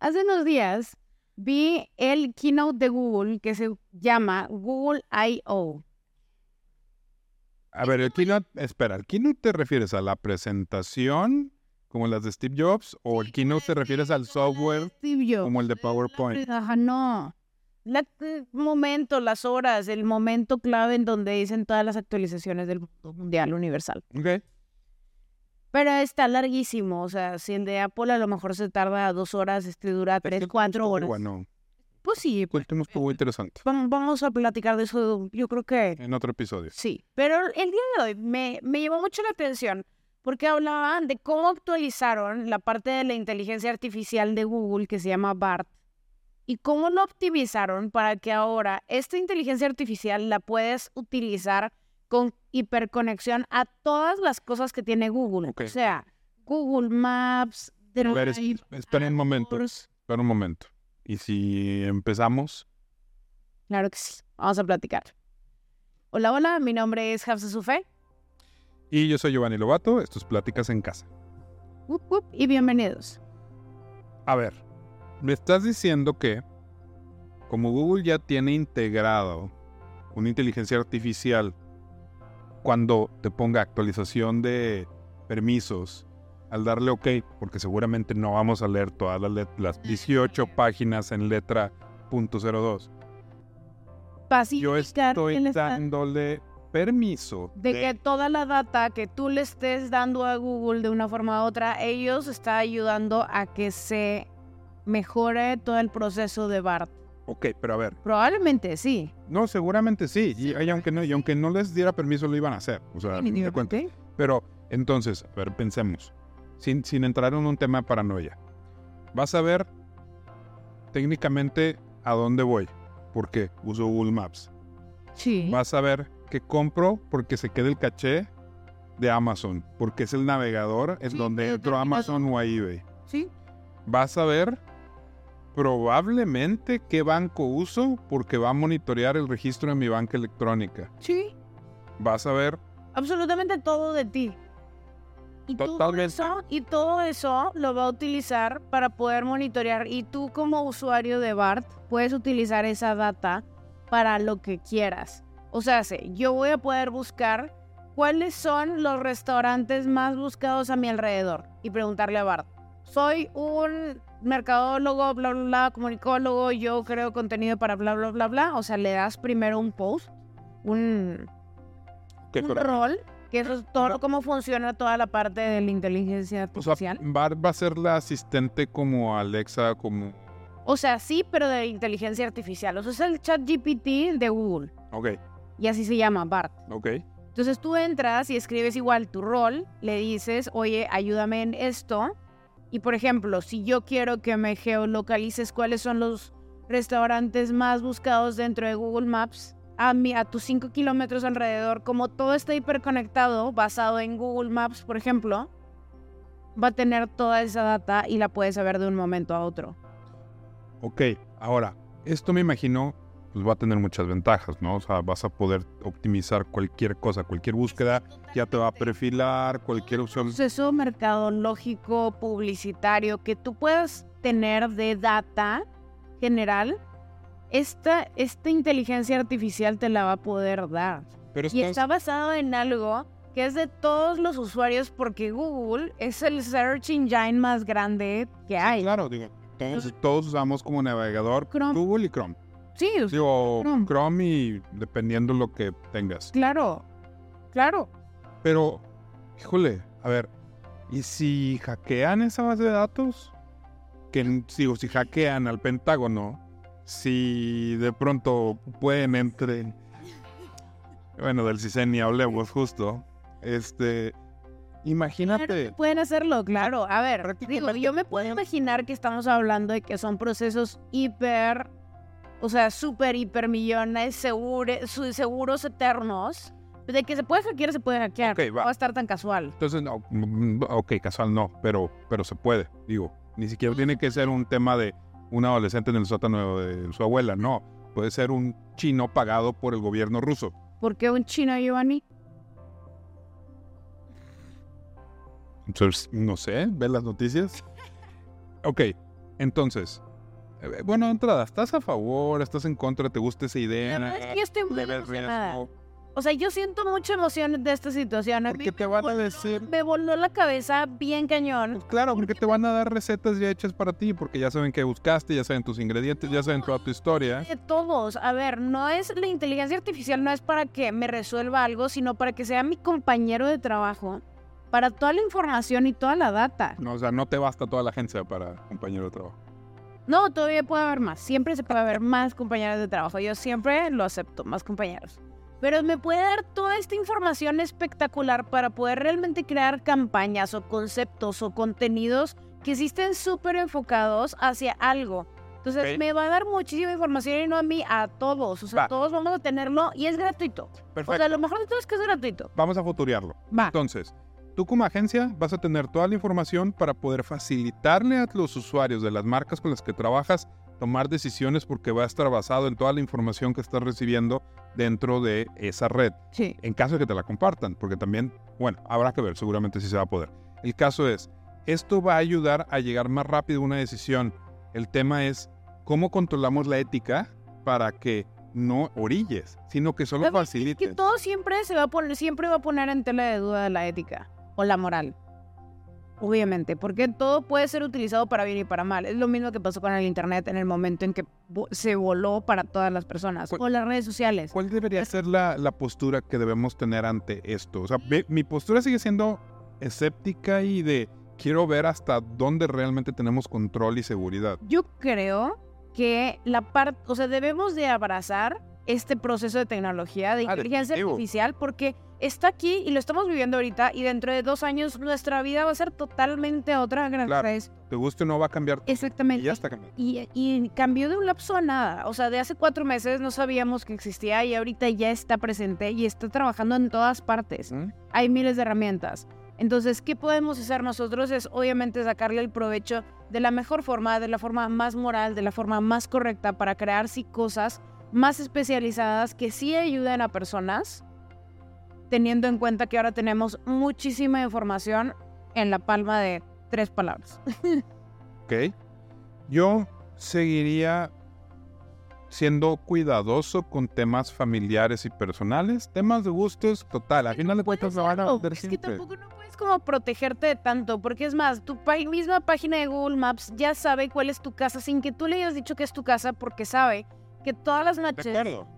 Hace unos días vi el keynote de Google que se llama Google I.O. A ver, el keynote, espera, ¿el keynote te refieres a la presentación como las de Steve Jobs o el keynote te refieres al software como el de PowerPoint? Ajá, no. La- el momento, las horas, el momento clave en donde dicen todas las actualizaciones del mundo mundial universal. Ok. Pero está larguísimo, o sea, si el de Apple a lo mejor se tarda dos horas, este dura tres, cuatro horas. Bueno, Pues sí, el tema estuvo interesante. vam- vamos a platicar de eso, yo creo que En otro episodio. sí. Pero el día de hoy me, me llamó mucho la atención porque hablaban de cómo actualizaron la parte de la inteligencia artificial de Google que se llama BART y cómo lo optimizaron para que ahora esta inteligencia artificial la puedes utilizar con hiperconexión a todas las cosas que tiene Google. O sea, Google Maps, A ver, es- Drive, espera un momento. Espera un momento. ¿Y si empezamos? Claro que sí. Vamos a platicar. Hola, hola. Mi nombre es Hafsa Sufé. Y yo soy Giovanni Lobato, esto es Pláticas en Casa. Wup, wup, y bienvenidos. A ver, me estás diciendo que como Google ya tiene integrado una inteligencia artificial cuando te ponga actualización de permisos, al darle OK, porque seguramente no vamos a leer todas las, las 18 páginas en letra .02. Yo estoy dándole permiso de que toda la data que tú le estés dando a Google de una forma u otra, ellos está ayudando a que se mejore todo el proceso de BART. Ok, pero a ver, Probablemente sí. no, seguramente sí, y, y aunque no, y aunque no les diera permiso lo iban a hacer, o sea, a fin de cuentas. Definitivamente. Pero entonces, a ver, pensemos, sin, sin entrar en un tema de paranoia. Vas a ver técnicamente a dónde voy, porque uso Google Maps. Sí. Vas a ver que compro porque se queda el caché de Amazon, porque es el navegador en Sí, donde entro a navegador. Amazon o a eBay. Sí. Vas a ver probablemente qué banco uso porque va a monitorear el registro de mi banca electrónica. Sí. Vas a ver absolutamente todo de ti. Y todo, Totalmente. eso, y todo eso lo va a utilizar para poder monitorear. Y tú como usuario de BART puedes utilizar esa data para lo que quieras. O sea, sé, yo voy a poder buscar cuáles son los restaurantes más buscados a mi alrededor y preguntarle a BART. Soy un mercadólogo, bla, bla, bla, comunicólogo, yo creo contenido para bla, bla, bla, bla. O sea, le das primero un post, un, un rol, que eso es todo cómo funciona toda la parte de la inteligencia O sea, artificial. va, va a ser la asistente como Alexa, como... O sea, sí, pero de inteligencia artificial. O sea, es el chat GPT de Google. Ok, Y así se llama, BART. ok. Entonces tú entras y escribes igual tu rol, le dices, oye, ayúdame en esto. Y por ejemplo, si yo quiero que me geolocalices cuáles son los restaurantes más buscados dentro de Google Maps, a, mi, a tus 5 kilómetros alrededor, como todo está hiperconectado, basado en Google Maps, por ejemplo, va a tener toda esa data y la puedes saber de un momento a otro. Ok, ahora, esto me imagino, pues va a tener muchas ventajas, ¿no? O sea, vas a poder optimizar cualquier cosa, cualquier búsqueda, ya te va a perfilar, cualquier opción. proceso mercadológico, publicitario que tú puedas tener de data general, esta, esta inteligencia artificial te la va a poder dar. Pero Y estás- está basado en algo que es de todos los usuarios porque Google es el search engine más grande que hay. Claro, digo, todos, todos usamos como navegador Chrome. Google y Chrome. Sí, Digo, Chrome. Chrome y dependiendo lo que tengas. claro, claro. Pero, híjole, a ver, ¿y si hackean esa base de datos? Que digo, si hackean al Pentágono, si de pronto pueden entre. Bueno, del CISEN ni hablemos justo. Este. Imagínate. Claro, pueden hacerlo, claro. A ver, digo, yo me puedo imaginar que estamos hablando de que son procesos hiper, o sea, súper, hiper millones, su- seguros eternos. De que se puede hackear, se puede hackear. Va. No va a estar tan casual. Entonces, no, mm, ok, casual no, pero, pero se puede. Digo, ni siquiera tiene que ser un tema de un adolescente en el sótano de su abuela, no. Puede ser un chino pagado por el gobierno ruso. ¿Por qué un chino, Giovanni? Entonces, no sé, ¿ves las noticias? Ok, Entonces, bueno, de entrada, ¿estás a favor? ¿Estás en contra? ¿Te gusta esa idea? La verdad es que yo estoy muy ¿Le ves emocionada. riesgo? O sea, yo siento mucha emoción de esta situación. A Porque te me van a decir- Me voló la cabeza bien cañón. Pues claro, porque te van a dar recetas ya hechas para ti, porque ya saben qué buscaste, ya saben tus ingredientes, ya saben toda tu historia. De todos. A ver, no es la inteligencia artificial, no es para que me resuelva algo, sino para que sea mi compañero de trabajo para toda la información y toda la data. No, o sea, no te basta toda la agencia para compañero de trabajo. No, todavía puede haber más. Siempre se puede haber más compañeros de trabajo. Yo siempre lo acepto, más compañeros. Pero me puede dar toda esta información espectacular para poder realmente crear campañas o conceptos o contenidos que sí estén súper enfocados hacia algo. Entonces Ok. me va a dar muchísima información y no a mí, a todos. O sea, Va. todos vamos a tenerlo y es gratuito. Perfecto. O sea, lo mejor de todo es que es gratuito. Vamos a futurearlo. Va. Entonces, tú como agencia vas a tener toda la información para poder facilitarle a los usuarios de las marcas con las que trabajas tomar decisiones porque va a estar basado en toda la información que estás recibiendo dentro de esa red. Sí. en caso de que te la compartan, porque también, bueno, habrá que ver, seguramente sí se va a poder. El caso es, esto va a ayudar a llegar más rápido a una decisión. El tema es cómo controlamos la ética para que no orilles, sino que solo Es que facilites. todo siempre se va a poner, siempre va a poner en tela de duda la ética o la moral. Obviamente, porque todo puede ser utilizado para bien y para mal. Es lo mismo que pasó con el internet en el momento en que se voló para todas las personas. ¿Cuál- O las redes sociales. ¿Cuál debería ser la, la postura que debemos tener ante esto? O sea, mi postura sigue siendo escéptica y de quiero ver hasta dónde realmente tenemos control y seguridad. Yo creo que la parte, o sea, debemos de abrazar este proceso de tecnología, de Ah, inteligencia definitivo. artificial, porque está aquí y lo estamos viviendo ahorita y dentro de dos años nuestra vida va a ser totalmente otra gracias Claro. Te guste o no va a cambiar y Exactamente. ya está cambiando. Y, y cambió de un lapso a nada. O sea, de hace cuatro meses no sabíamos que existía y ahorita ya está presente y está trabajando en todas partes. ¿Mm? Hay miles de herramientas. Entonces, ¿qué podemos hacer nosotros? Es obviamente sacarle el provecho de la mejor forma, de la forma más moral, de la forma más correcta para crear sí cosas más especializadas que sí ayuden a personas, teniendo en cuenta que ahora tenemos muchísima información en la palma de tres palabras. Ok. Yo seguiría siendo cuidadoso con temas familiares y personales. Temas de gustos, total. Al final de cuentas me van a No, es que tampoco no puedes como protegerte de tanto, porque es más, tu misma página de Google Maps ya sabe cuál es tu casa sin que tú le hayas dicho que es tu casa, porque sabe que todas las noches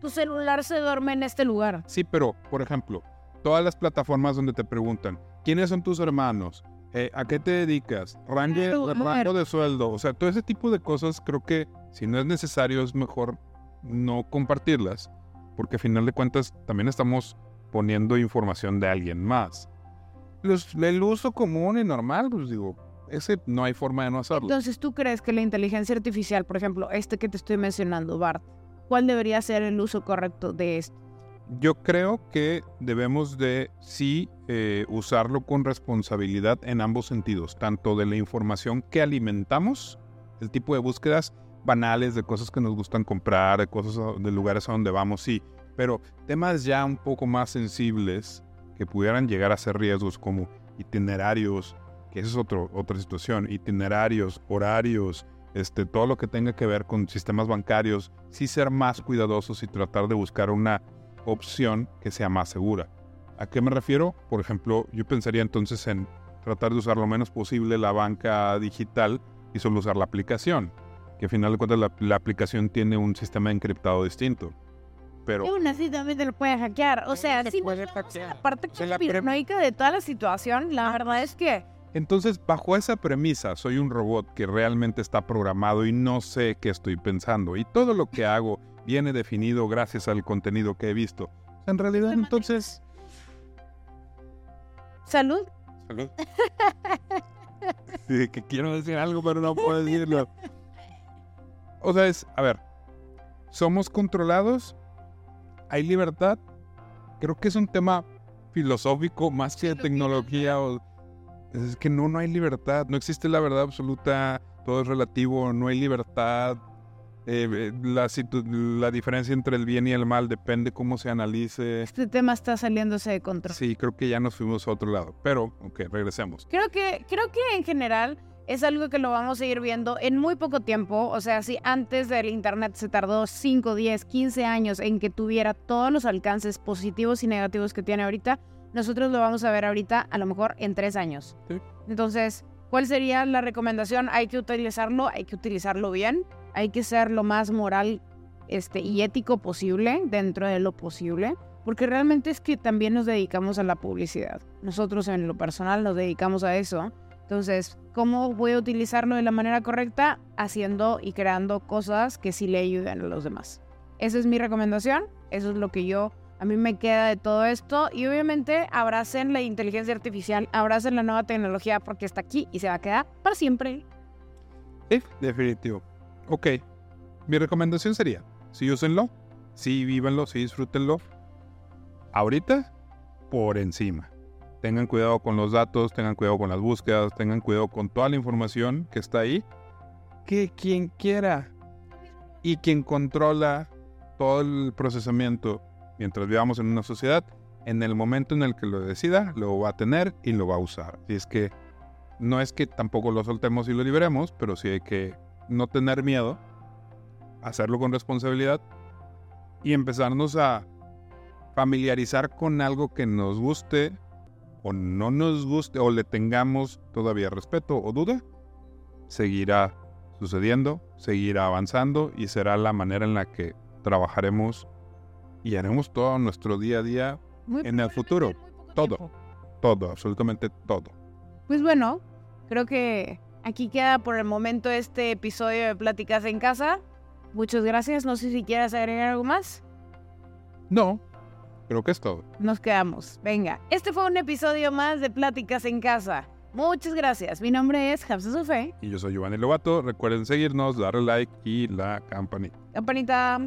tu celular se duerme en este lugar. Sí, pero, por ejemplo, todas las plataformas donde te preguntan, ¿quiénes son tus hermanos? Eh, ¿A qué te dedicas? Rango, de sueldo. O sea, todo ese tipo de cosas creo que si no es necesario es mejor no compartirlas, porque a final de cuentas también estamos poniendo información de alguien más. Los- el uso común y normal, pues digo, ese no hay forma de no hacerlo. Entonces, ¿tú crees que la inteligencia artificial, por ejemplo, este que te estoy mencionando, Bart, cuál debería ser el uso correcto de esto? Yo creo que debemos de sí eh, usarlo con responsabilidad en ambos sentidos, tanto de la información que alimentamos, el tipo de búsquedas banales de cosas que nos gustan comprar, de cosas de lugares a donde vamos, sí, pero temas ya un poco más sensibles que pudieran llegar a ser riesgos como itinerarios, que esa es otro, otra situación, itinerarios, horarios, este, todo lo que tenga que ver con sistemas bancarios, sí ser más cuidadosos y tratar de buscar una opción que sea más segura. ¿A qué me refiero? Por ejemplo, yo pensaría entonces en tratar de usar lo menos posible la banca digital y solo usar la aplicación, que al final de cuentas la, la aplicación tiene un sistema encriptado distinto. Pero Y aún así también te lo puedes hackear. O sea, se si puede hackear. la parte la conspiranoica de toda la situación, la verdad es que entonces bajo esa premisa soy un robot que realmente está programado y no sé qué estoy pensando y todo lo que hago viene definido gracias al contenido que he visto. En realidad entonces... salud. Salud. Sí, que quiero decir algo, pero no puedo decirlo. O sea, es, a ver, somos controlados, hay libertad. Creo que es un tema filosófico más que de tecnología. O, es que no, no hay libertad, no existe la verdad absoluta, todo es relativo, no hay libertad. eh, eh, la, la diferencia entre el bien y el mal depende cómo se analice. Este tema está saliéndose de control. Sí, creo que ya nos fuimos a otro lado. Pero, ok, regresemos. Creo que, creo que en general es algo que lo vamos a ir viendo en muy poco tiempo. O sea, si antes del Internet se tardó 5, 10, 15 años en que tuviera todos los alcances positivos y negativos que tiene ahorita, nosotros lo vamos a ver ahorita a lo mejor en 3 años. Sí. Entonces, ¿cuál sería la recomendación? Hay que utilizarlo, hay que utilizarlo bien, hay que ser lo más moral este, y ético posible dentro de lo posible. Porque realmente es que también nos dedicamos a la publicidad. Nosotros en lo personal nos dedicamos a eso. Entonces, ¿cómo voy a utilizarlo de la manera correcta? Haciendo y creando cosas que sí le ayuden a los demás. Esa es mi recomendación. Eso es lo que yo, a mí me queda de todo esto. Y obviamente abracen la inteligencia artificial, abracen la nueva tecnología porque está aquí y se va a quedar para siempre. Sí, definitivo. Ok. Mi recomendación sería, sí úsenlo, sí vívanlo, sí disfrútenlo. Ahorita, por encima. Tengan cuidado con los datos, tengan cuidado con las búsquedas, tengan cuidado con toda la información que está ahí. Que quien quiera y quien controla todo el procesamiento mientras vivamos en una sociedad, en el momento en el que lo decida, lo va a tener y lo va a usar. Y es que no es que tampoco lo soltemos y lo liberemos, pero sí hay que no tener miedo, hacerlo con responsabilidad y empezarnos a familiarizar con algo que nos guste o no nos guste o le tengamos todavía respeto o duda, seguirá sucediendo, seguirá avanzando y será la manera en la que trabajaremos y haremos todo nuestro día a día Muy En el futuro, todo. tiempo. todo, absolutamente todo. Pues bueno, creo que aquí queda por el momento este episodio de Pláticas en Casa. Muchas gracias. No sé si quieras agregar algo más. No, creo que es todo. Nos quedamos. Venga, este fue un episodio más de Pláticas en Casa. Muchas gracias. Mi nombre es Hafsa Sofé. Y yo soy Giovanni Lobato. Recuerden seguirnos, darle like y la campanita. Campanita.